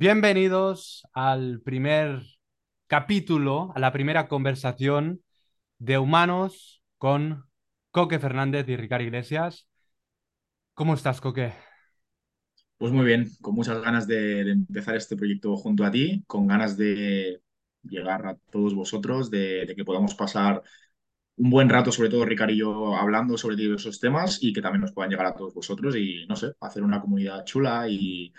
Bienvenidos al primer capítulo, a la primera conversación de Humanos con Coque Fernández y Ricardo Iglesias. ¿Cómo estás, Coque? Pues muy bien, con muchas ganas de, empezar este proyecto junto a ti, con ganas de llegar a todos vosotros, de, de que podamos pasar un buen rato, sobre todo Ricardo y yo, hablando sobre diversos temas y que también nos puedan llegar a todos vosotros y, no sé, hacer una comunidad chula y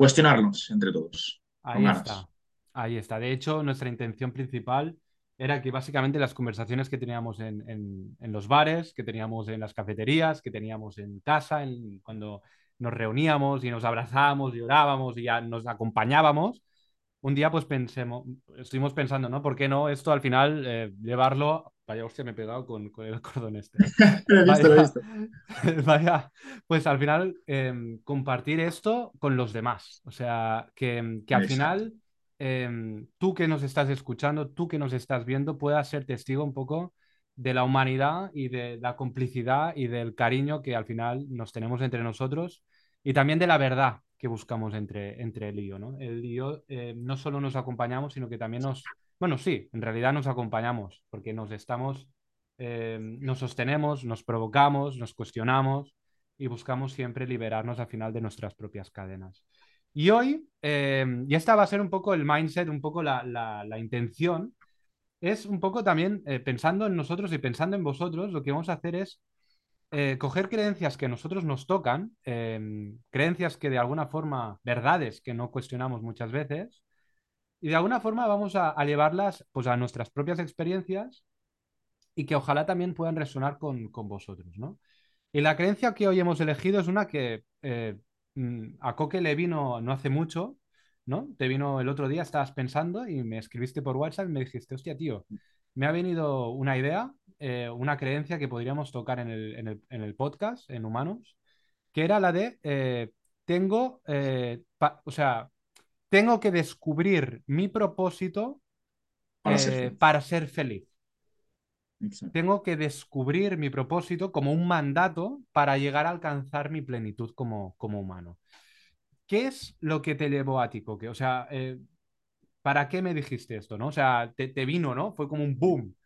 cuestionarnos entre todos, Ahí está, ahí está. De hecho, nuestra intención principal era que básicamente las conversaciones que teníamos en, en- en los bares, que teníamos en las cafeterías, que teníamos en casa, en- cuando nos reuníamos y nos abrazábamos y orábamos y ya nos acompañábamos, un día pues pensemos, estuvimos pensando, ¿no? ¿Por qué no esto al final eh, llevarlo? Vaya, hostia, me he pegado con, con el cordón este. Lo he visto, lo he Vaya, visto. vaya, pues al final em, compartir esto con los demás. O sea, que, que al Exacto. final em, tú que nos estás escuchando, tú que nos estás viendo, puedas ser testigo un poco de la humanidad y de la complicidad y del cariño que al final nos tenemos entre nosotros y también de la verdad que buscamos entre, entre él y yo, ¿no? Él y yo eh, no solo nos acompañamos, sino que también nos, bueno, sí, en realidad nos acompañamos porque nos estamos eh, nos sostenemos, nos provocamos, nos cuestionamos y buscamos siempre liberarnos al final de nuestras propias cadenas. Y hoy, eh, y esta va a ser un poco el mindset, un poco la, la, intención, es un poco también eh, pensando en nosotros y pensando en vosotros, lo que vamos a hacer es eh, coger creencias que a nosotros nos tocan, creencias que de alguna forma, verdades que no cuestionamos muchas veces, y de alguna forma vamos a, llevarlas pues, a nuestras propias experiencias y que ojalá también puedan resonar con, con vosotros, ¿no? Y la creencia que hoy hemos elegido es una que eh, mm, a Coque le vino no hace mucho, ¿no? Te vino el otro día, estabas pensando y me escribiste por WhatsApp y me dijiste, hostia, tío, me ha venido una idea, eh, una creencia que podríamos tocar en el, en el, podcast, en Humanos, que era la de, eh, tengo, o sea, tengo que descubrir mi propósito Para ser eh, feliz. para ser feliz. Exacto. tengo que descubrir mi propósito como un mandato para llegar a alcanzar mi plenitud como, como humano. ¿Qué es lo que te llevó a ti, Coque? O sea, eh, ¿para qué me dijiste esto, no? O sea, te, te vino, ¿no? Fue como un boom.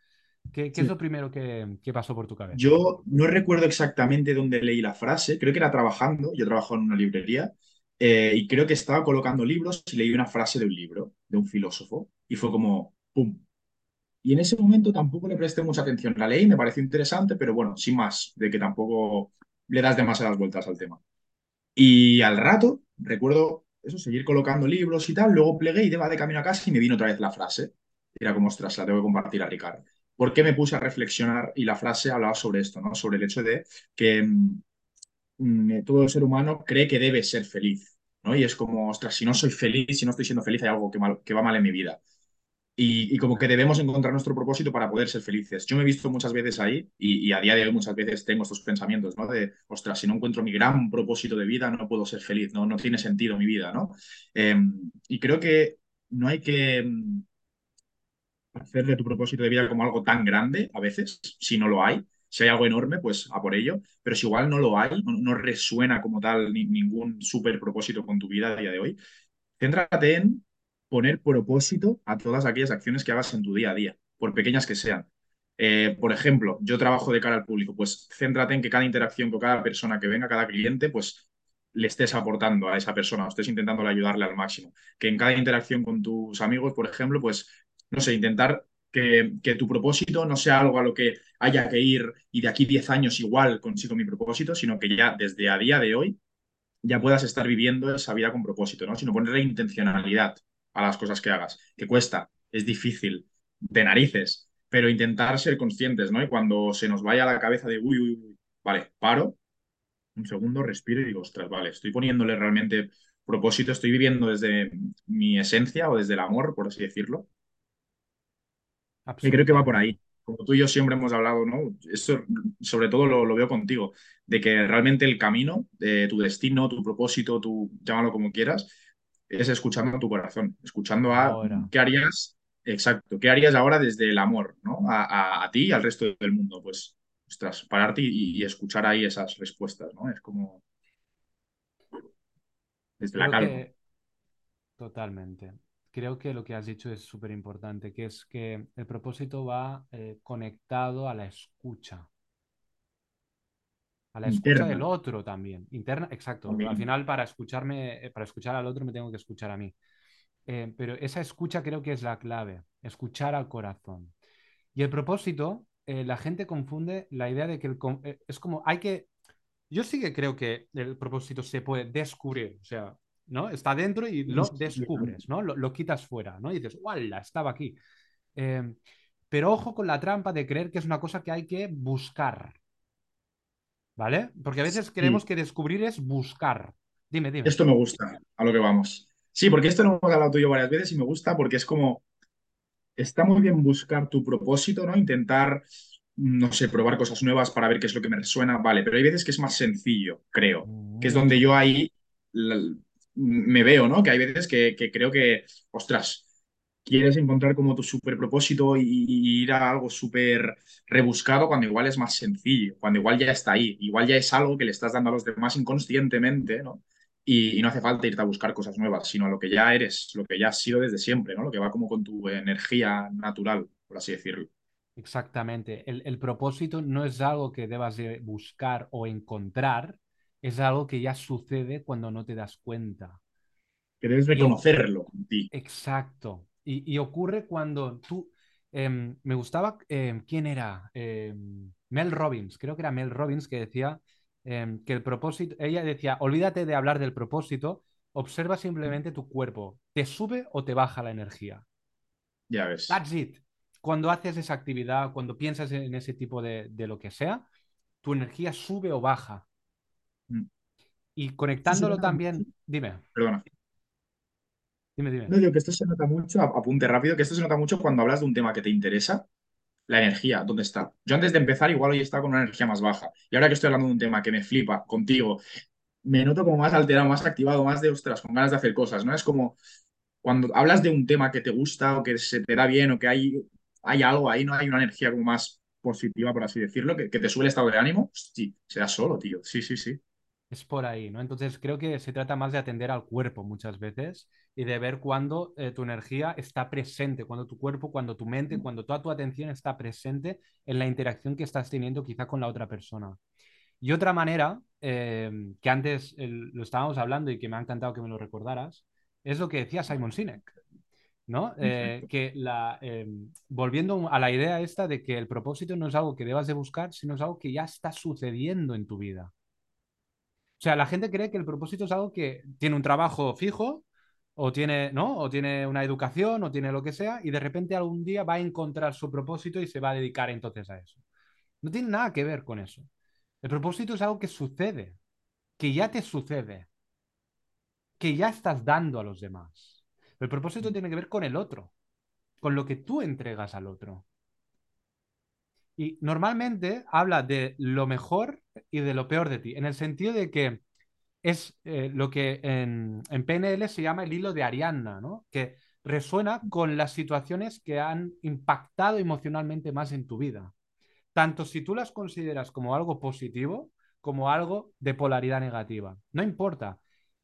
¿Qué, qué es lo primero que, que pasó por tu cabeza? Yo no recuerdo exactamente dónde leí la frase, creo que era trabajando, yo trabajo en una librería, eh, y creo que estaba colocando libros y leí una frase de un libro, de un filósofo, y fue como, ¡pum! Y en ese momento tampoco le presté mucha atención. La leí, me pareció interesante, pero bueno, sin más, de que tampoco le das demasiadas vueltas al tema. Y al rato, recuerdo eso, seguir colocando libros y tal, luego plegué y iba de camino a casa y me vino otra vez la frase. Era como, ostras, la tengo que compartir a Ricardo. ¿Por qué me puse a reflexionar y la frase hablaba sobre esto, ¿no? Sobre el hecho de que mm, todo ser humano cree que debe ser feliz, ¿no? Y es como, ostras, si no soy feliz, si no estoy siendo feliz, hay algo que, va mal en mi vida. Y, como que debemos encontrar nuestro propósito para poder ser felices. Yo me he visto muchas veces ahí y, a día de hoy muchas veces tengo estos pensamientos, ¿no? De, ostras, si no encuentro mi gran propósito de vida, no puedo ser feliz, no, tiene sentido mi vida, ¿no? Eh, y creo que no hay que mm, hacer de tu propósito de vida como algo tan grande a veces, si no lo hay. Si hay algo enorme, pues a por ello. Pero si igual no lo hay, no, resuena como tal ni- ningún super propósito con tu vida a día de hoy, céntrate en poner propósito a todas aquellas acciones que hagas en tu día a día, por pequeñas que sean. Eh, por ejemplo, yo trabajo de cara al público, pues céntrate en que cada interacción con cada persona que venga, cada cliente, pues le estés aportando a esa persona, estés intentando ayudarle al máximo. Que en cada interacción con tus amigos, por ejemplo, pues, no sé, intentar que, que tu propósito no sea algo a lo que haya que ir y de aquí 10 años igual consigo mi propósito, sino que ya desde a día de hoy ya puedas estar viviendo esa vida con propósito, ¿no? Sino ponerle intencionalidad a las cosas que hagas, que cuesta, es difícil, de narices, pero intentar ser conscientes, ¿no? Y cuando se nos vaya a la cabeza de, uy, uy, uy, vale, paro, un segundo, respiro y digo, ostras, vale, estoy poniéndole realmente propósito, estoy viviendo desde mi esencia o desde el amor, por así decirlo, y creo que va por ahí. Como tú y yo siempre hemos hablado, ¿no? Esto sobre todo lo, lo veo contigo, de que realmente el camino, de tu destino, tu propósito, tu, llámalo como quieras, es escuchando a tu corazón, escuchando a Ahora. qué harías, exacto, qué harías ahora desde el amor, ¿no? A, a- a ti y al resto del mundo. Pues, ostras, pararte y, y escuchar ahí esas respuestas, ¿no? Es como desde la calma. que Totalmente. Creo que lo que has dicho es súper importante, que es que el propósito va eh, conectado a la escucha, a la escucha del Interna otro también. Interna, exacto. Al final, para escucharme, eh, para escuchar al otro, me tengo que escuchar a mí. Eh, pero esa escucha creo que es la clave, escuchar al corazón. Y el propósito, eh, la gente confunde la idea de que el eh, es como hay que Yo sí que creo que el propósito se puede descubrir, o sea, ¿no? Está dentro y lo descubres, ¿no? Lo, lo quitas fuera, ¿no? Y dices, ¡wala! Estaba aquí. Eh, pero ojo con la trampa de creer que es una cosa que hay que buscar, ¿vale? Porque a veces creemos Sí, que descubrir es buscar. Dime, dime. esto me gusta, a lo que vamos. Sí, porque esto lo hemos hablado tú y yo varias veces y me gusta porque es como, está muy bien buscar tu propósito, ¿no? Intentar, no sé, probar cosas nuevas para ver qué es lo que me resuena, vale, pero hay veces que es más sencillo, creo, que es donde Mucho yo ahí la- me veo, ¿no? Que hay veces que, creo que, ostras, quieres encontrar como tu súper propósito y, ir a algo súper rebuscado cuando igual es más sencillo, cuando igual ya está ahí, igual ya es algo que le estás dando a los demás inconscientemente, ¿no? Y, y no hace falta irte a buscar cosas nuevas, sino a lo que ya eres, lo que ya has sido desde siempre, ¿no? Lo que va como con tu energía natural, por así decirlo. Exactamente. El, el propósito no es algo que debas de buscar o encontrar, es algo que ya sucede cuando no te das cuenta. Que debes reconocerlo ti. Exacto. Y, y ocurre cuando tú... em, me gustaba... em, ¿quién era? Em, Mel Robbins. Creo que era Mel Robbins que decía que el propósito... Ella decía, olvídate de hablar del propósito, observa simplemente tu cuerpo. ¿Te sube o te baja la energía? Ya ves. That's it. Cuando haces esa actividad, cuando piensas en ese tipo de, de lo que sea, tu energía sube o baja. Mm. Y conectándolo mucho. también... Dime, Perdona. dime, dime. No digo que esto se nota mucho, ap- apunte rápido, que esto se nota mucho cuando hablas de un tema que te interesa La energía, ¿dónde está? Yo antes de empezar igual hoy estaba con una energía más baja. Y ahora que estoy hablando de un tema que me flipa contigo, me noto como más alterado, más activado, más de ostras, con ganas de hacer cosas, ¿no? Es como cuando hablas de un tema que te gusta o que se te da bien o que hay, hay algo ahí, ¿no? Hay una energía como más positiva, por así decirlo, que, que te sube el estado de ánimo. Sí, se da solo, tío. Sí, sí, sí. Es por ahí, ¿no? Entonces creo que se trata más de atender al cuerpo muchas veces y de ver cuando eh, tu energía está presente, cuando tu cuerpo, cuando tu mente, cuando toda tu atención está presente en la interacción que estás teniendo quizá con la otra persona. Y otra manera, eh, que antes eh, lo estábamos hablando y que me ha encantado que me lo recordaras, es lo que decía Simon Sinek, ¿no? Eh, que la, eh, volviendo a la idea esta de que el propósito no es algo que debas de buscar, sino es algo que ya está sucediendo en tu vida. O sea, la gente cree que el propósito es algo que tiene un trabajo fijo o tiene, ¿no? O tiene una educación o tiene lo que sea y de repente algún día va a encontrar su propósito y se va a dedicar entonces a eso. No tiene nada que ver con eso. El propósito es algo que sucede, que ya te sucede, que ya estás dando a los demás. El propósito tiene que ver con el otro, con lo que tú entregas al otro. Y normalmente habla de lo mejor y de lo peor de ti, en el sentido de que es eh, lo que en, en PNL se llama el hilo de Ariadna, ¿no? Que resuena con las situaciones que han impactado emocionalmente más en tu vida. Tanto si tú las consideras como algo positivo como algo de polaridad negativa. No importa.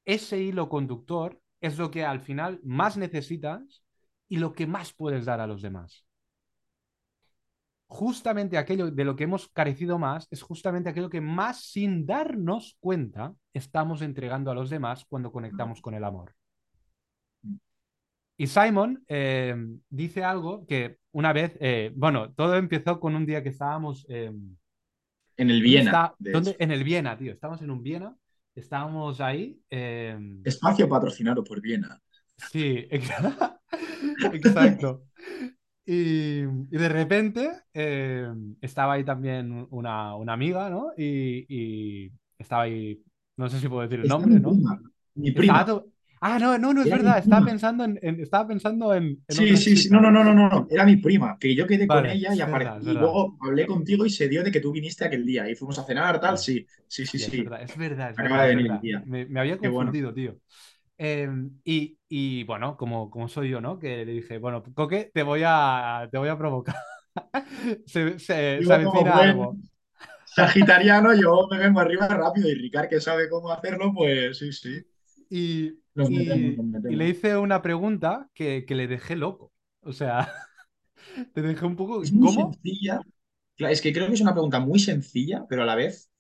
Ese hilo conductor es lo que al final más necesitas y lo que más puedes dar a los demás justamente aquello de lo que hemos carecido más es justamente aquello que más sin darnos cuenta estamos entregando a los demás cuando conectamos con el amor. Y Simon eh, dice algo que una vez, eh, bueno, todo empezó con un día que estábamos, eh, En el ¿dónde Viena, está? ¿Dónde? En el Viena, tío, estábamos en un Viena, estábamos ahí, eh, Espacio patrocinado por Viena. sí, exacto. Y, y de repente eh, estaba ahí también una, una amiga, ¿no? Y, y estaba ahí, no sé si puedo decir el Está nombre, mi ¿no? prima. Mi prima. Ah, no, no, no es Era verdad. Estaba pensando en, en- estaba pensando en, en Sí, sí, sí. No, no, no, no, no. Era mi prima, que yo quedé con Vale, ella y aparecí. verdad, Y luego hablé contigo y se dio de que tú viniste aquel día y fuimos a cenar, tal. Sí. Sí, sí, sí, Hostia, es sí. verdad, es verdad, es verdad, es verdad. Me, me había Qué bueno. confundido, tío. Eh, y, y, bueno, como, como soy yo, ¿no? Que le dije, bueno, Coque, te voy a, te voy a provocar. Se, se, se avecina algo. sagitariano, yo me vengo arriba rápido y Ricard, que sabe cómo hacerlo, pues sí, sí. Y, Nos metemos, y- le hice una pregunta que, que le dejé loco. O sea, te dejé un poco... Es muy ¿Cómo? sencilla. Es que creo que es una pregunta muy sencilla, pero a la vez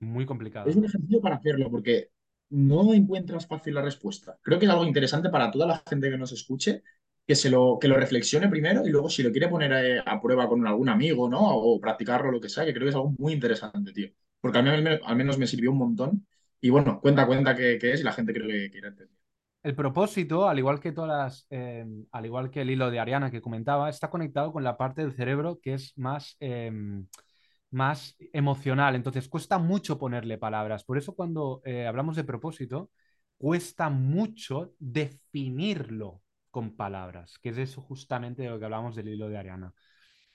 Muy es complicada. un ejercicio para hacerlo, porque no encuentras fácil la respuesta. Creo que es algo interesante para toda la gente que nos escuche, que se lo, que lo reflexione primero y luego si lo quiere poner eh, a, prueba con algún amigo, ¿no? O practicarlo, lo que sea, que creo que es algo muy interesante, tío. Porque al menos, al menos me sirvió un montón. Y bueno, cuenta, cuenta qué, es y la gente creo que quiere entender. El propósito, al igual que todas las, eh, al igual que el hilo de Ariana que comentaba, está conectado con la parte del cerebro que es más, eh, más emocional. Entonces cuesta mucho ponerle palabras. Por eso cuando eh, hablamos de propósito, cuesta mucho definirlo con palabras, que es eso justamente de lo que hablamos del hilo de Ariana.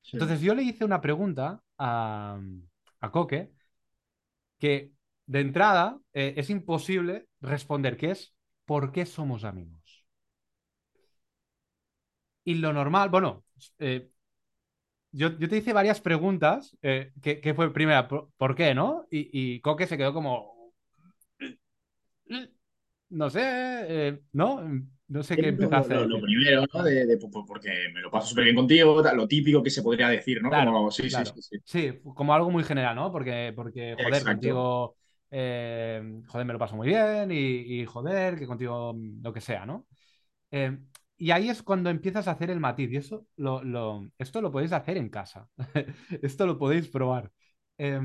Sí. Entonces yo le hice una pregunta a, a Coque que de entrada eh, es imposible responder, que es ¿por qué somos amigos? Y lo normal, bueno, eh, yo, yo te hice varias preguntas, eh, que, que fue primera, ¿por, por qué, no? Y, y Coque se quedó como, no sé, eh, ¿no? No sé qué Lo, empezaste a lo- lo decir. primero, ¿no? De, de- pues, porque me lo paso súper bien contigo, lo típico que se podría decir, ¿no? Claro, Como, sí, sí, claro. sí, sí. Sí, como algo muy general, ¿no? Porque, porque joder, Exacto. contigo, eh, joder, me lo paso muy bien y, y, joder, que contigo lo que sea, ¿no? Eh, y ahí es cuando empiezas a hacer el matiz. Y eso lo, lo- esto lo podéis hacer en casa. Esto lo podéis probar.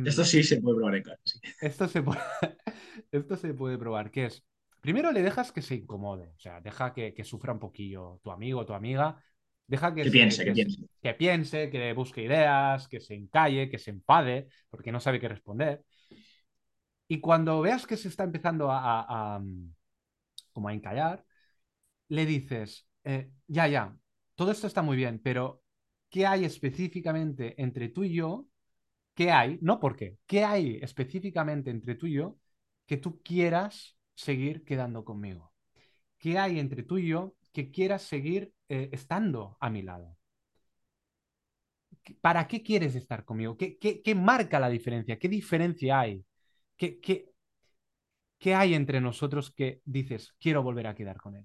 Esto Em, sí se puede probar en casa, sí. esto se puede, esto se puede probar. ¿Qué es? Primero le dejas que se incomode. O sea, deja que, que sufra un poquillo tu amigo tu amiga. Deja que, Que se, piense, que que, se- piense. que piense, que busque ideas, que se encalle, que se enfade, porque no sabe qué responder. Y cuando veas que se está empezando a, a- a, como a encallar, le dices, eh, ya, ya, todo esto está muy bien, pero ¿qué hay específicamente entre tú y yo? ¿Qué hay? No por qué. ¿Qué hay específicamente entre tú y yo que tú quieras seguir quedando conmigo? ¿Qué hay entre tú y yo que quieras seguir eh, estando a mi lado? ¿Para qué quieres estar conmigo? ¿Qué, qué, qué marca la diferencia? ¿Qué diferencia hay? ¿Qué, qué, ¿Qué hay entre nosotros que dices, quiero volver a quedar con él?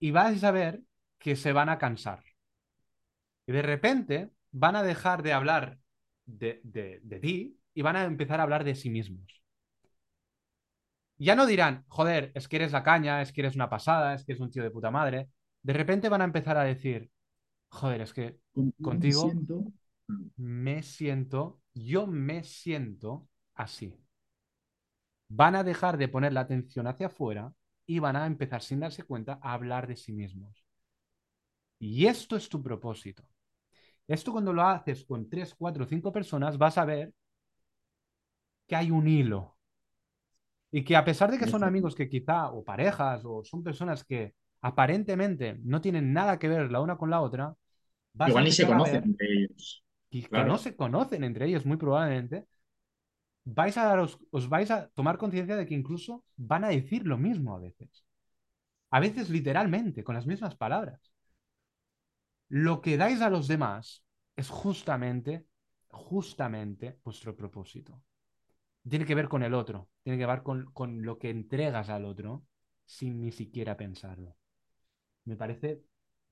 Y vais a ver que se van a cansar. Y de repente van a dejar de hablar de, de, de ti y van a empezar a hablar de sí mismos. Ya no dirán, joder, es que eres la caña, es que eres una pasada, es que eres un tío de puta madre. De repente van a empezar a decir, joder, es que Contigo me siento. me siento, yo me siento así. Van a dejar de poner la atención hacia afuera y van a empezar sin darse cuenta a hablar de sí mismos. Y esto es tu propósito. Esto cuando lo haces con tres, cuatro, cinco personas vas a ver que hay un hilo. Y que a pesar de que son amigos que quizá, o parejas, o son personas que aparentemente no tienen nada que ver la una con la otra, vas a Igual ni se conocen entre ellos. que, que no se conocen entre ellos muy probablemente, vais a os vais a tomar conciencia de que incluso van a decir lo mismo a veces. A veces literalmente, con las mismas palabras. Lo que dais a los demás es justamente, justamente vuestro propósito. Tiene que ver con el otro, tiene que ver con, con lo que entregas al otro sin ni siquiera pensarlo. Me parece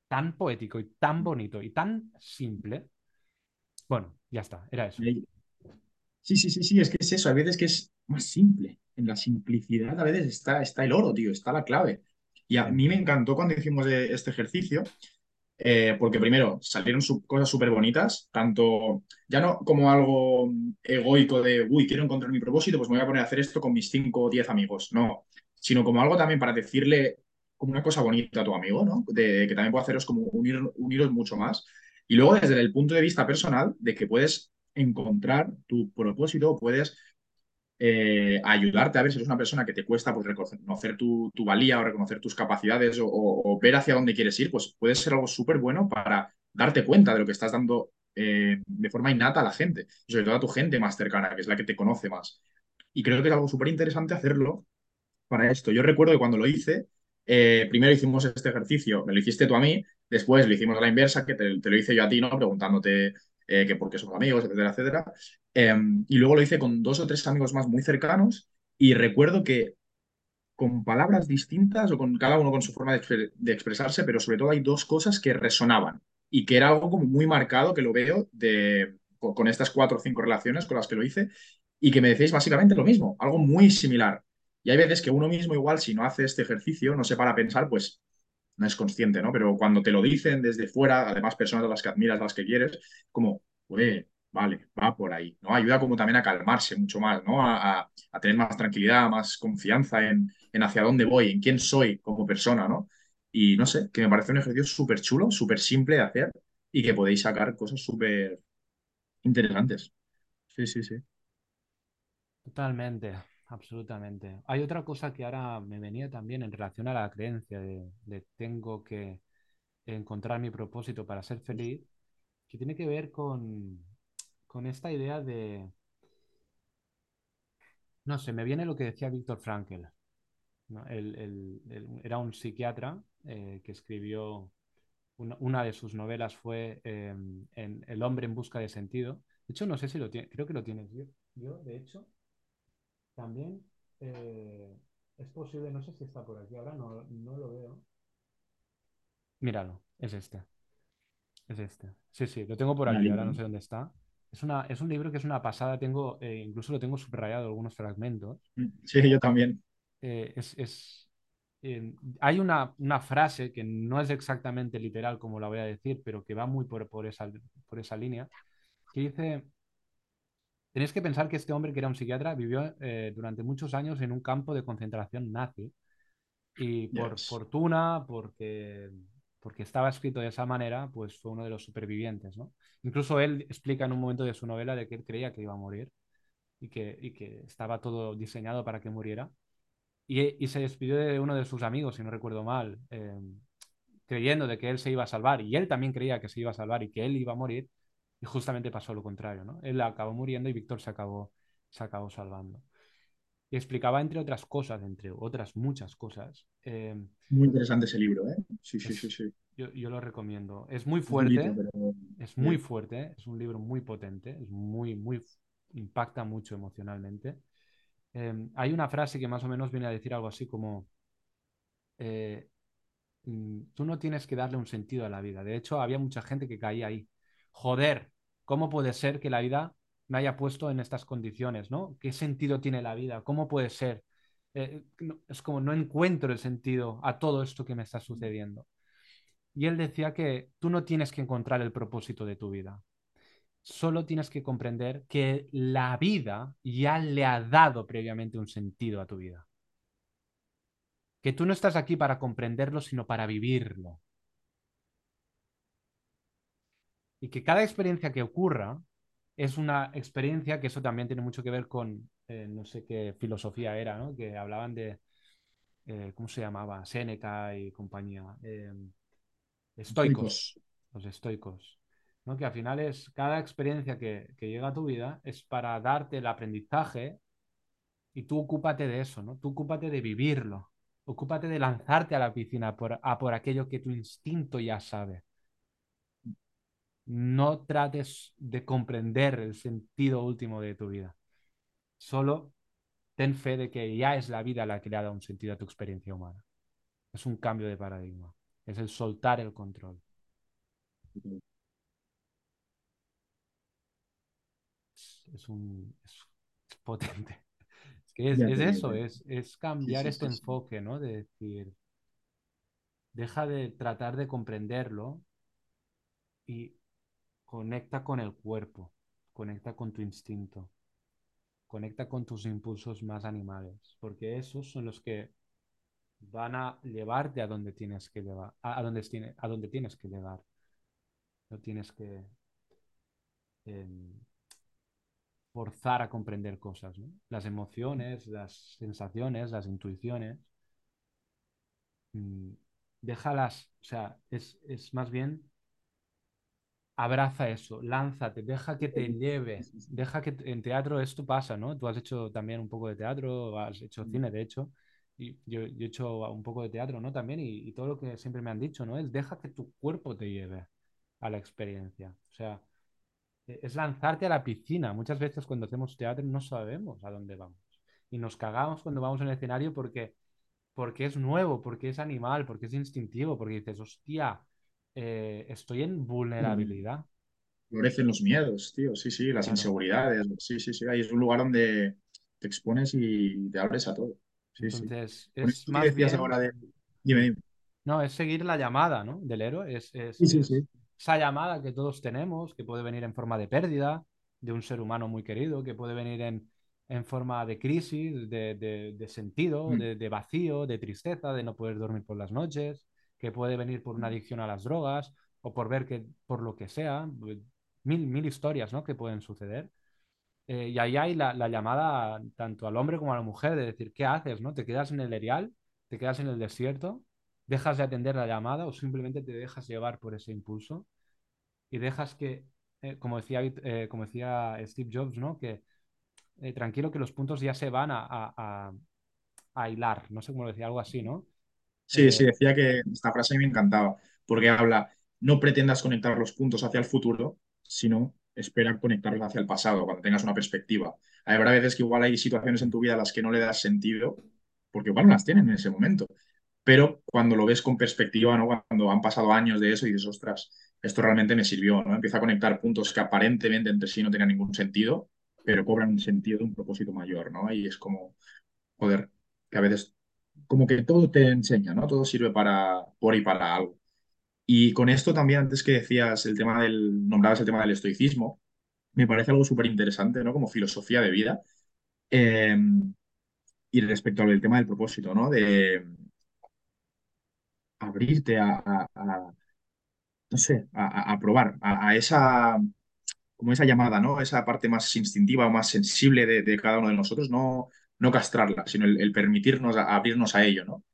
tan poético y tan bonito y tan simple. Bueno, ya está, era eso. Sí, sí, sí, sí, es que es eso. A veces que es más simple. En la simplicidad a veces está, está el oro, tío, está la clave. Y a mí me encantó cuando hicimos eh, este ejercicio, eh, porque primero salieron cosas súper bonitas, tanto ya no como algo egoico de, uy, quiero encontrar mi propósito, pues me voy a poner a hacer esto con mis 5 o 10 amigos, no, sino como algo también para decirle como una cosa bonita a tu amigo, ¿no? De que también puede haceros como unir, uniros mucho más. Y luego desde el punto de vista personal, de que puedes encontrar tu propósito, puedes eh, ayudarte a ver si eres una persona que te cuesta pues, reconocer tu, tu valía o reconocer tus capacidades o, ver hacia dónde quieres ir, pues puede ser algo súper bueno para darte cuenta de lo que estás dando eh, de forma innata a la gente sobre todo a tu gente más cercana, que es la que te conoce más. Y creo que es algo súper interesante hacerlo para esto. Yo recuerdo que cuando lo hice, eh, primero hicimos este ejercicio, me lo hiciste tú a mí, después lo hicimos a la inversa, que te, te lo hice yo a ti, ¿no? Preguntándote eh, que por qué somos amigos, etcétera, etcétera. Eh, y luego lo hice con dos o tres amigos más muy cercanos y recuerdo que con palabras distintas o con cada uno con su forma de, expresarse, pero sobre todo hay dos cosas que resonaban y que era algo como muy marcado que lo veo de, con estas cuatro o cinco relaciones con las que lo hice y que me decís básicamente lo mismo, algo muy similar. Y hay veces que uno mismo igual si no hace este ejercicio, no se para pensar, pues no es consciente, ¿no? Pero cuando te lo dicen desde fuera, además personas a las que admiras, a las que quieres, como, pues, vale, va por ahí, ¿no? Ayuda como también a calmarse mucho más, ¿no? A, a- a tener más tranquilidad, más confianza en, en hacia dónde voy, en quién soy como persona, ¿no? Y no sé, que me parece un ejercicio súper chulo, súper simple de hacer y que podéis sacar cosas súper interesantes. Sí, sí, sí. Totalmente, absolutamente. Hay otra cosa que ahora me venía también en relación a la creencia de, de tengo que encontrar mi propósito para ser feliz, que tiene que ver con, con esta idea de, no sé, me viene lo que decía Víctor Frankl, ¿no? Él- era un psiquiatra eh, que escribió, una, una de sus novelas fue eh, en El hombre en busca de sentido. De hecho, no sé si lo tiene, creo que lo tienes yo. Yo, de hecho, también eh, es posible, no sé si está por aquí ahora, no, no lo veo. Míralo, es este, es este. Sí, sí, lo tengo por aquí, ahora no ¿no? sé dónde está. Es una, es un libro que es una pasada, tengo, eh, incluso lo tengo subrayado algunos fragmentos. Sí, yo también. Eh, es, es, eh, hay una, una frase que no es exactamente literal como la voy a decir, pero que va muy por, por esa, por esa línea, que dice, tenéis que pensar que este hombre, que era un psiquiatra, vivió eh, durante muchos años en un campo de concentración nazi y por ves. fortuna, porque, porque estaba escrito de esa manera, pues fue uno de los supervivientes, ¿no? Incluso él explica en un momento de su novela de que él creía que iba a morir y que, y que estaba todo diseñado para que muriera. Y, y se despidió de uno de sus amigos, si no recuerdo mal, eh, creyendo de que él se iba a salvar. Y él también creía que se iba a salvar y que él iba a morir. Y justamente pasó lo contrario, ¿no? Él acabó muriendo y Víctor se acabó, se acabó salvando. Y explicaba, entre otras cosas, entre otras muchas cosas, eh, Muy interesante ese libro, ¿eh? Sí, sí, sí, es, sí. yo, yo lo recomiendo. Es muy Es fuerte, pero es muy sí, fuerte, es un libro muy potente, es muy, muy, impacta mucho emocionalmente. Eh, hay una frase que más o menos viene a decir algo así como, eh, mm, tú no tienes que darle un sentido a la vida. De hecho, había mucha gente que caía ahí. Joder, ¿cómo puede ser que la vida me haya puesto en estas condiciones, ¿no? ¿Qué sentido tiene la vida? ¿Cómo puede ser? Eh, no- es como no encuentro el sentido a todo esto que me está sucediendo. Y él decía que tú no tienes que encontrar el propósito de tu vida. Solo tienes que comprender que la vida ya le ha dado previamente un sentido a tu vida. Que tú no estás aquí para comprenderlo, sino para vivirlo. Y que cada experiencia que ocurra es una experiencia que eso también tiene mucho que ver con, eh, no sé qué filosofía era, ¿no? Que hablaban de, eh, ¿cómo se llamaba? Séneca y compañía. Eh, estoicos, estoicos. los estoicos. ¿no? Que al final es cada experiencia que, que llega a tu vida es para darte el aprendizaje y tú ocúpate de eso, ¿no? Tú ocúpate de vivirlo. Ocúpate de lanzarte a la piscina por, a por aquello que tu instinto ya sabe. No trates de comprender el sentido último de tu vida. Solo ten fe de que ya es la vida la que le ha dado un sentido a tu experiencia humana. Es un cambio de paradigma. Es el soltar el control. Es, un, es, potente. Es que es, eso, es, es cambiar este enfoque, ¿no? De decir, deja de tratar de comprenderlo y conecta con el cuerpo, conecta con tu instinto, conecta con tus impulsos más animales, porque esos son los que van a llevarte a donde tienes que llevar, a, donde, tiene, a donde tienes que llegar. No tienes que eh, forzar a comprender cosas. Las emociones, las sensaciones, las intuiciones, mm, déjalas, o sea, es, es más bien abraza eso, lánzate, deja que te lleve, deja que en teatro esto pasa, ¿no? Tú has hecho también un poco de teatro, has hecho cine, de hecho, y yo, yo he hecho un poco de teatro, ¿no? También, y, y todo lo que siempre me han dicho, ¿no? Es deja que tu cuerpo te lleve a la experiencia. O sea, e- es lanzarte a la piscina. Muchas veces cuando hacemos teatro no sabemos a dónde vamos. Y nos cagamos cuando vamos en el escenario porque porque es nuevo, porque es animal, porque es instintivo, porque dices, hostia, eh, estoy en vulnerabilidad. Florecen los miedos, tío, sí, sí, las Claro. inseguridades, sí, sí, sí, ahí es un lugar donde te expones y te abres a todo, sí, sí. Entonces, Con es más decías bien ahora de... Dime, dime. No, es seguir la llamada, ¿no? Del héroe. Es, es, Sí, sí, es sí. esa llamada que todos tenemos, que puede venir en forma de pérdida de un ser humano muy querido, que puede venir en, en forma de crisis, de, de- de sentido, Mm, de, de vacío, de tristeza, de no poder dormir por las noches, que puede venir por una adicción a las drogas o por ver que, por lo que sea, pues, mil, mil historias, ¿no? que pueden suceder. Eh, y ahí hay la, la llamada tanto al hombre como a la mujer de decir, ¿qué haces? ¿no? ¿Te quedas en el erial? ¿Te quedas en el desierto? ¿Dejas de atender la llamada o simplemente te dejas llevar por ese impulso? Y dejas que, eh, como decía, eh, como decía Steve Jobs, ¿no? Que eh, tranquilo que los puntos ya se van a, a, a- a hilar, no sé cómo lo decía, algo así, ¿no? Sí, sí, Eh, decía que esta frase a mí me encantaba, porque habla, no pretendas conectar los puntos hacia el futuro, sino espera conectarlos hacia el pasado, cuando tengas una perspectiva. Habrá veces que igual hay situaciones en tu vida a las que no le das sentido, porque igual no las tienen en ese momento, pero cuando lo ves con perspectiva, ¿no? Cuando han pasado años de eso y dices, ostras, esto realmente me sirvió, ¿no? Empieza a conectar puntos que aparentemente entre sí no tenían ningún sentido, pero cobran un sentido de un propósito mayor, ¿no? Y es como, joder, que a veces como que todo te enseña, ¿no? Todo sirve para, por y para algo. Y con esto también, antes que decías el tema del, nombrabas el tema del estoicismo, me parece algo súper interesante, ¿no? Como filosofía de vida. Eh, y respecto al tema del propósito, ¿no? De abrirte a, a- no sé, a, probar, a, esa, como esa llamada, ¿no? Esa parte más instintiva o más sensible de cada uno de nosotros, no, no castrarla, sino el, el permitirnos a- abrirnos a ello, ¿no?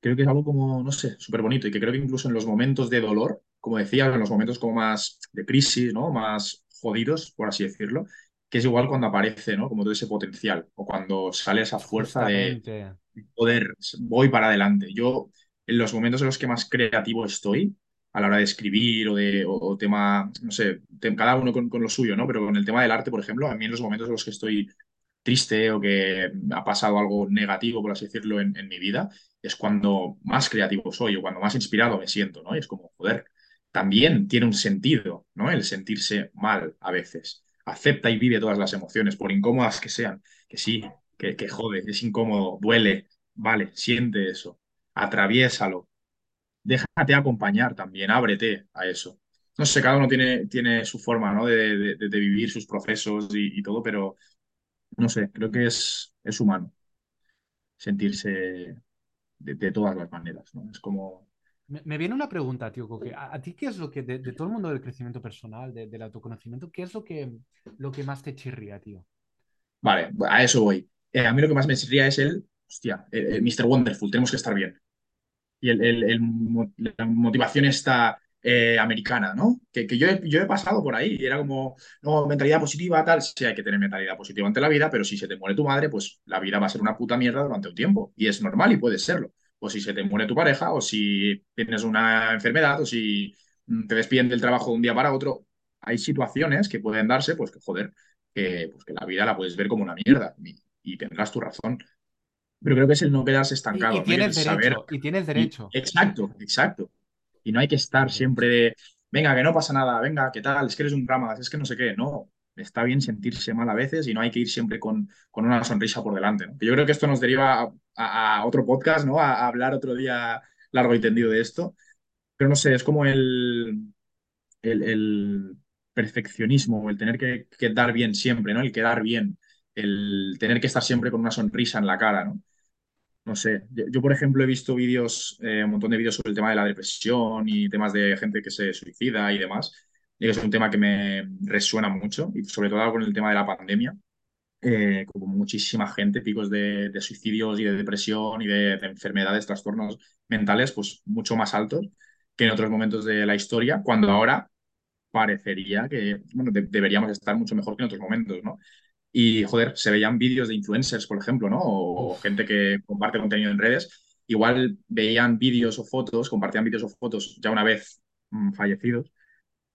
creo que es algo como, no sé, súper bonito y que creo que incluso en los momentos de dolor, como decía, en los momentos como más de crisis, ¿no? Más jodidos, por así decirlo, que es igual cuando aparece, ¿no? Como todo ese potencial o cuando sale esa fuerza de poder, voy para adelante. Yo, en los momentos en los que más creativo estoy, a la hora de escribir o de o, o tema, no sé, cada uno con, con lo suyo, ¿no? Pero con el tema del arte, por ejemplo, a mí en los momentos en los que estoy triste o que ha pasado algo negativo, por así decirlo, en, mi vida, es cuando más creativo soy o cuando más inspirado me siento, ¿no? Y es como, joder, también tiene un sentido, ¿no? El sentirse mal a veces. Acepta y vive todas las emociones, por incómodas que sean. Que sí, que, que jode, es incómodo, duele, vale, siente eso, atraviésalo, déjate acompañar también, ábrete a eso. No sé, cada uno tiene, tiene su forma, ¿no? de, de- vivir sus procesos y todo, pero no sé, creo que es, es humano sentirse de, de todas las maneras, ¿no? Es como, Me, me viene una pregunta, tío, Coque. ¿A, a ti qué es lo que, de, de todo el mundo del crecimiento personal, de- del autoconocimiento, qué es lo que, lo que más te chirría, tío? vale, a eso voy. Eh, a mí lo que más me sirve es el, hostia, el, el Mr. Wonderful, tenemos que estar bien. Y el, el- la motivación esta eh, americana, ¿no? Que, que yo, he, yo he pasado por ahí y era como, no, mentalidad positiva, tal, sí hay que tener mentalidad positiva ante la vida, pero si se te muere tu madre, pues la vida va a ser una puta mierda durante un tiempo. Y es normal y puede serlo. O si se te muere tu pareja, o si tienes una enfermedad, o si mm, te despiden del trabajo de un día para otro. Hay situaciones que pueden darse, pues que joder, que, pues, que la vida la puedes ver como una mierda y, y tendrás tu razón. Pero creo que es el no quedarse y estancado, ¿no? Y tienes saber derecho, y tienes y, derecho. exacto, exacto. Y no hay que estar siempre de, venga, que no pasa nada, venga, ¿qué tal? Es que eres un drama, es que no sé qué. No, está bien sentirse mal a veces y no hay que ir siempre con, con una sonrisa por delante, ¿no? Yo creo que esto nos deriva a, a- a otro podcast, ¿no? A, a hablar otro día largo y tendido de esto. Pero no sé, es como el, el, el perfeccionismo, el tener que, que dar bien siempre, ¿no? El quedar bien, el tener que estar siempre con una sonrisa en la cara, ¿no? No sé, yo, por ejemplo he visto vídeos, eh, un montón de vídeos sobre el tema de la depresión y temas de gente que se suicida y demás, y es un tema que me resuena mucho, y sobre todo con el tema de la pandemia, eh, como muchísima gente, picos de, suicidios y de depresión y de, de enfermedades, trastornos mentales, pues mucho más altos que en otros momentos de la historia, cuando ahora parecería que bueno, de- deberíamos estar mucho mejor que en otros momentos, ¿no? Y, joder, se veían vídeos de influencers, por ejemplo, ¿no? O, Uf. gente que comparte contenido en redes. Igual veían vídeos o fotos, compartían vídeos o fotos ya una vez mm, fallecidos,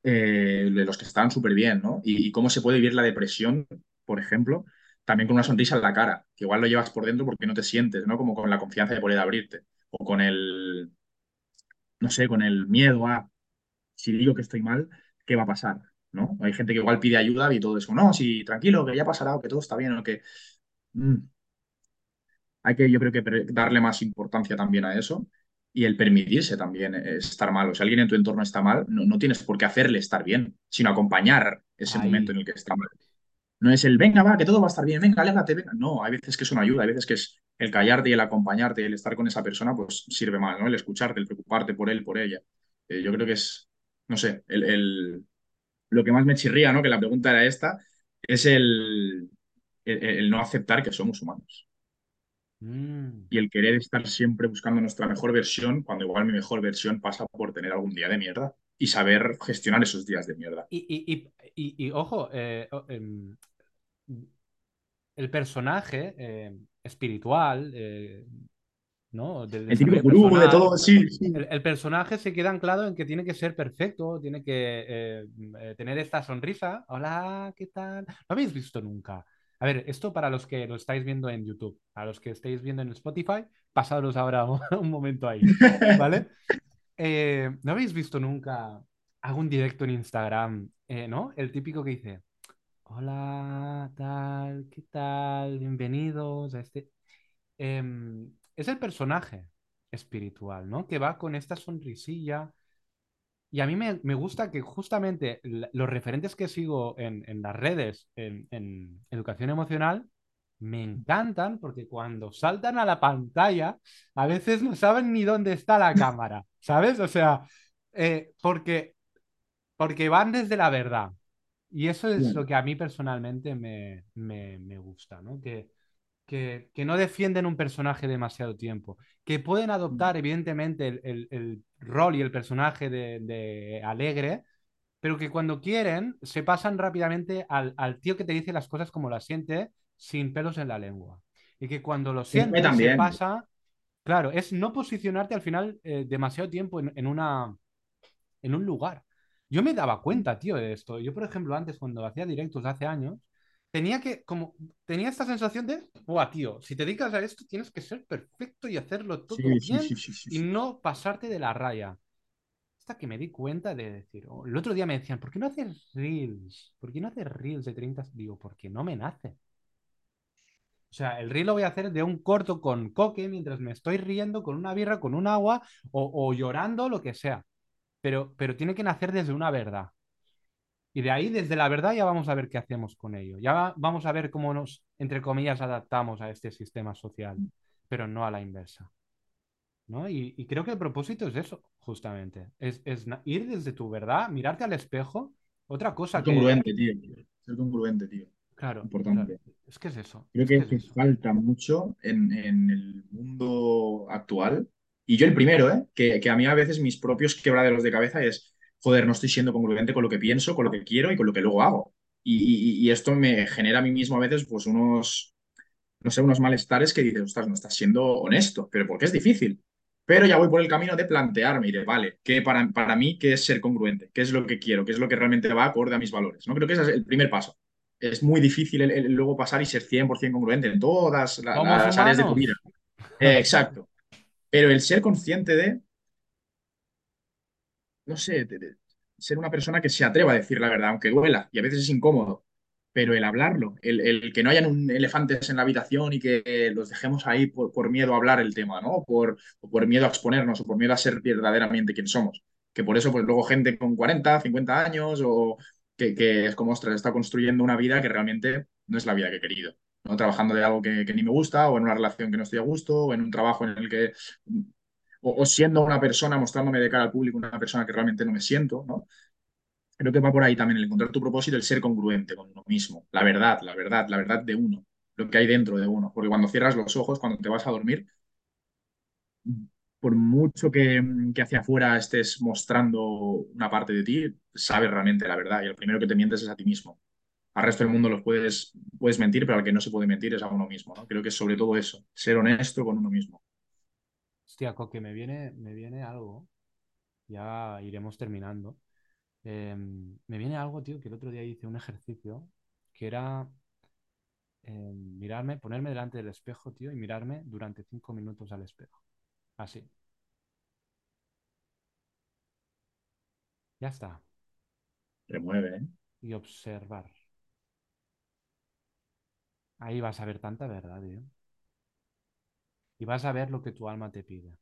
eh, de los que estaban súper bien, ¿no? Y, y cómo se puede vivir la depresión, por ejemplo, también con una sonrisa en la cara, que igual lo llevas por dentro porque no te sientes, ¿no? Como con la confianza de poder abrirte, o con el, no sé, con el miedo a, si digo que estoy mal, ¿qué va a pasar? ¿No? Hay gente que igual pide ayuda y todo eso, no, sí, tranquilo, que ya pasará, o que todo está bien, o que... mm, hay que, yo creo que darle más importancia también a eso y el permitirse también estar mal. O si alguien en tu entorno está mal, no, no tienes por qué hacerle estar bien, sino acompañar ese momento en el que está mal. No es el, venga, va, que todo va a estar bien, venga, alégrate, venga. No, hay veces que eso no ayuda, hay veces que es el callarte y el acompañarte y el estar con esa persona, pues sirve más, ¿no? El escucharte, el preocuparte por él, por ella. Eh, yo creo que es, no sé, el, el- lo que más me chirría, ¿no? Que la pregunta era esta, es el, el, el no aceptar que somos humanos Mm. y el querer estar siempre buscando nuestra mejor versión, cuando igual mi mejor versión pasa por tener algún día de mierda y saber gestionar esos días de mierda. Y, y, y, ojo, eh, em, el personaje eh, espiritual, eh, ¿no? Del El típico desarrollo gurú de personal, todo, sí, sí. el, el personaje se queda anclado en que tiene que ser perfecto, tiene que eh, eh, tener esta sonrisa. Hola, ¿qué tal? ¿Lo habéis visto nunca? A ver, esto para los que lo estáis viendo en YouTube, a los que estáis viendo en Spotify, pasaros ahora un, un momento ahí, ¿vale? Eh, ¿no habéis visto nunca algún directo en Instagram, eh, ¿no? El típico que dice, hola, tal, ¿qué tal? Bienvenidos a este... Es el personaje espiritual, ¿no? Que va con esta sonrisilla. Y a mí me, me gusta que justamente los referentes que sigo en, en las redes, en, en educación emocional, me encantan porque cuando saltan a la pantalla, a veces no saben ni dónde está la cámara, ¿sabes? O sea, eh, porque, porque van desde la verdad. Y eso es lo que a mí personalmente me, me, me gusta, ¿no? Que, que, que no defienden un personaje demasiado tiempo, que pueden adoptar evidentemente el, el- el rol y el personaje de, de alegre, pero que cuando quieren se pasan rápidamente al, al tío que te dice las cosas como las siente, sin pelos en la lengua. Y que cuando lo siente se también. pasa, claro, es no posicionarte al final eh, demasiado tiempo en, en una, en un lugar. Yo me daba cuenta, tío, de esto. Yo, por ejemplo, antes, cuando hacía directos hace años, tenía que, como, tenía esta sensación de, buah, tío, si te dedicas a esto, tienes que ser perfecto y hacerlo todo sí, bien sí, sí, sí, y no pasarte de la raya. Hasta que me di cuenta de decir, oh, el otro día me decían, ¿por qué no haces reels? ¿Por qué no haces reels de 30? Digo, porque no me nace. O sea, el reel lo voy a hacer de un corto con coque mientras me estoy riendo con una birra, con un agua o, o llorando, lo que sea. Pero, pero tiene que nacer desde una verdad. Y de ahí, desde la verdad, ya vamos a ver qué hacemos con ello. Ya va- vamos a ver cómo nos, entre comillas, adaptamos a este sistema social, pero no a la inversa. ¿no? Y, y creo que el propósito es eso, justamente. Es, es ir desde tu verdad, mirarte al espejo. Otra Ser cosa que, congruente, tío. Ser congruente, tío. claro, claro, Importante. es que es eso, Creo es que que, es que falta mucho en, en el mundo actual. Y yo el primero, ¿eh? Que, que a mí a veces mis propios quebraderos de cabeza es, joder, no estoy siendo congruente con lo que pienso, con lo que quiero y con lo que luego hago. Y, y- y esto me genera a mí mismo a veces pues unos, no sé, unos malestares que dices, ostras, no estás siendo honesto, pero porque es difícil. Pero ya voy por el camino de plantearme y de, vale, ¿qué para, para mí qué es ser congruente? ¿Qué es lo que quiero? ¿Qué es lo que realmente va acorde a mis valores? ¿no? Creo que ese es el primer paso. Es muy difícil el, el luego pasar y ser 100% congruente en todas la- ¿Somos las áreas de tu vida. humanos? Eh, exacto. Pero el ser consciente de, no sé, ser una persona que se atreva a decir la verdad, aunque duela y a veces es incómodo, pero el hablarlo, el, el que no hayan un elefantes en la habitación y que los dejemos ahí por, por miedo a hablar el tema, ¿no? Por, o por miedo a exponernos o por miedo a ser verdaderamente quien somos. Que por eso, pues luego gente con 40, 50 años o que, que es como, ostras, está construyendo una vida que realmente no es la vida que he querido. ¿no? Trabajando de algo que, que ni me gusta o en una relación que no estoy a gusto o en un trabajo en el que o, siendo una persona, mostrándome de cara al público, una persona que realmente no me siento, ¿no? Creo que va por ahí también el encontrar tu propósito, el ser congruente con uno mismo, la verdad, la verdad, la verdad de uno, lo que hay dentro de uno. Porque cuando cierras los ojos, cuando te vas a dormir, por mucho que, que hacia afuera estés mostrando una parte de ti, sabes realmente la verdad y el primero que te mientes es a ti mismo. Al resto del mundo los puedes, puedes mentir, pero al que no se puede mentir es a uno mismo, ¿no? Creo que es sobre todo eso, ser honesto con uno mismo. Hostia, Coque, me viene, me viene algo. Ya iremos terminando. Em, me viene algo, tío, que el otro día hice un ejercicio que era eh, mirarme, ponerme delante del espejo, tío, y mirarme durante cinco minutos al espejo. Así. Ya está. Remueve, ¿eh? Y observar. Ahí vas a ver tanta verdad, tío. Y vas a ver lo que tu alma te pide.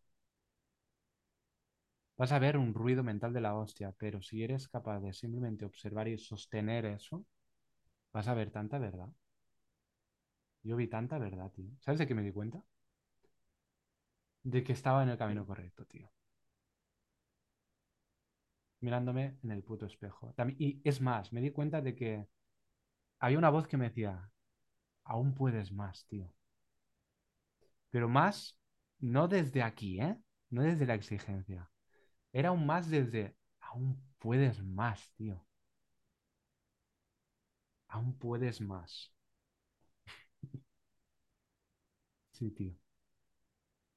Vas a ver un ruido mental de la hostia, pero si eres capaz de simplemente observar y sostener eso, vas a ver tanta verdad. Yo vi tanta verdad, tío. ¿Sabes de qué me di cuenta? De que estaba en el camino correcto, tío. Mirándome en el puto espejo. Y es más, me di cuenta de que había una voz que me decía, aún puedes más, tío. Pero más, no desde aquí, ¿eh? No desde la exigencia. Era un más desde, aún puedes más, tío. Aún puedes más. Sí, tío.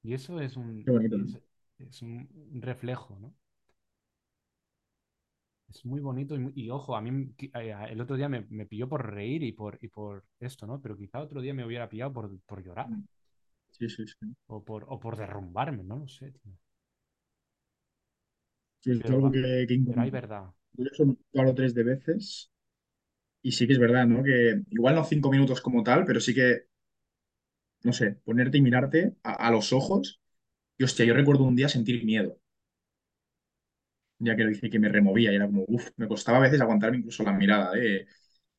Y eso es un, es, es un reflejo, ¿no? Es muy bonito y, ojo, a mí eh, el otro día me, me pilló por reír y por, y por esto, ¿no? Pero quizá otro día me hubiera pillado por, por llorar Sí, sí, sí. o por, o por derrumbarme, no lo sé, tío. Sí, es Pero, algo que, que pero hay verdad. Yo eso lo hablo tres de veces y sí que es verdad, ¿no? Que igual no cinco minutos como tal, pero sí que, no sé, ponerte y mirarte a, a los ojos. Y hostia, yo recuerdo un día sentir miedo, ya que lo hice que me removía y era como, uff, me costaba a veces aguantarme incluso la mirada de,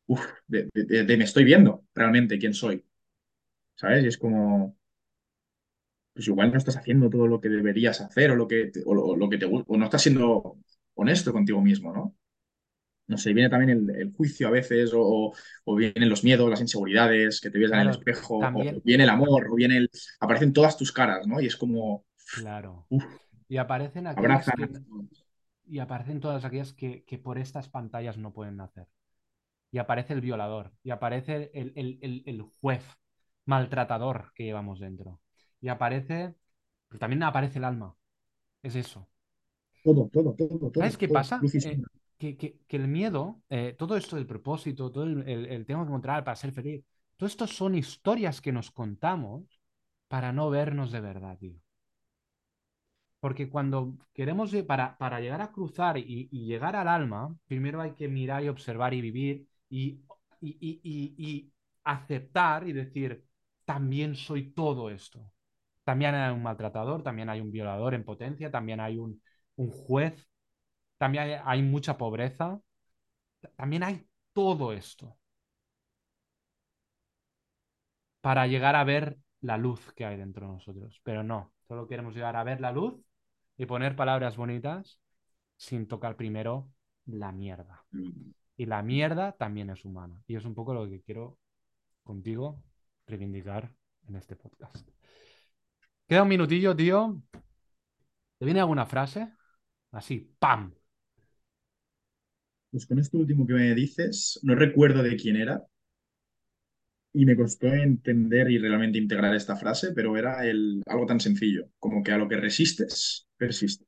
uff, de, de- de- de me estoy viendo realmente quién soy, ¿sabes? Y es como, pues igual no estás haciendo todo lo que deberías hacer o lo que, te- o lo, o lo que te gusta, o no estás siendo honesto contigo mismo, ¿no? No sé, viene también el, el juicio a veces, o, o- o vienen los miedos, las inseguridades que te ves en el espejo, o también, viene el amor, o viene el... Aparecen todas tus caras, ¿no? Y es como, claro. Y aparecen aquellas que, y aparecen todas aquellas que, que por estas pantallas no pueden nacer. Y aparece el violador, y aparece el, el- el- el juez maltratador que llevamos dentro. Y aparece, pero también aparece el alma. Es eso. Todo, todo, todo, ¿Sabes todo, qué todo, pasa? Eh, que, que- que el miedo, eh, todo esto del propósito, todo el, el, el tengo que encontrar para ser feliz, todo esto son historias que nos contamos para no vernos de verdad, tío. Porque cuando queremos, lle- para, para llegar a cruzar y, y llegar al alma, primero hay que mirar y observar y vivir y- y- y aceptar y decir, también soy todo esto. También hay un maltratador, también hay un violador en potencia, también hay un, un juez, también hay, hay mucha pobreza, también hay todo esto para llegar a ver la luz que hay dentro de nosotros. Pero no, solo queremos llegar a ver la luz y poner palabras bonitas sin tocar primero la mierda. Y la mierda también es humana. Y es un poco lo que quiero contigo reivindicar en este podcast. Queda un minutillo, tío. ¿Te viene alguna frase? Así, ¡pam! Pues con esto último que me dices, no recuerdo de quién era y me costó entender y realmente integrar esta frase, pero era el, algo tan sencillo como que a lo que resistes, persiste.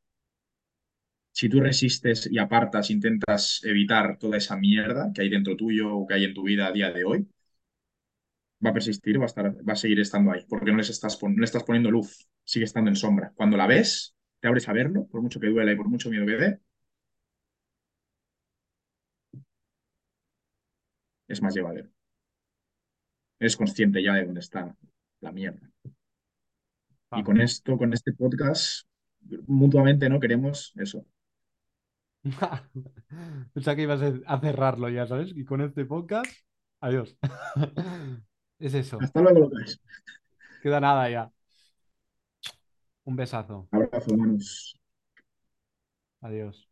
Si tú resistes y apartas, intentas evitar toda esa mierda que hay dentro tuyo o que hay en tu vida a día de hoy, va a persistir, va a estar, va a seguir estando ahí, porque no les estás, no le estás poniendo luz, sigue estando en sombra. Cuando la ves, te abres a verlo, por mucho que duela y por mucho miedo que dé, es más llevadero. Eres consciente ya de dónde está la mierda. Y con esto, con este podcast, mutuamente, ¿no? Queremos eso. Pensaba que ibas a cerrarlo ya, ¿sabes? Y con este podcast, adiós. Es eso. Hasta luego, Lucas. Queda nada ya. Un besazo. Abrazo, hermanos. Adiós.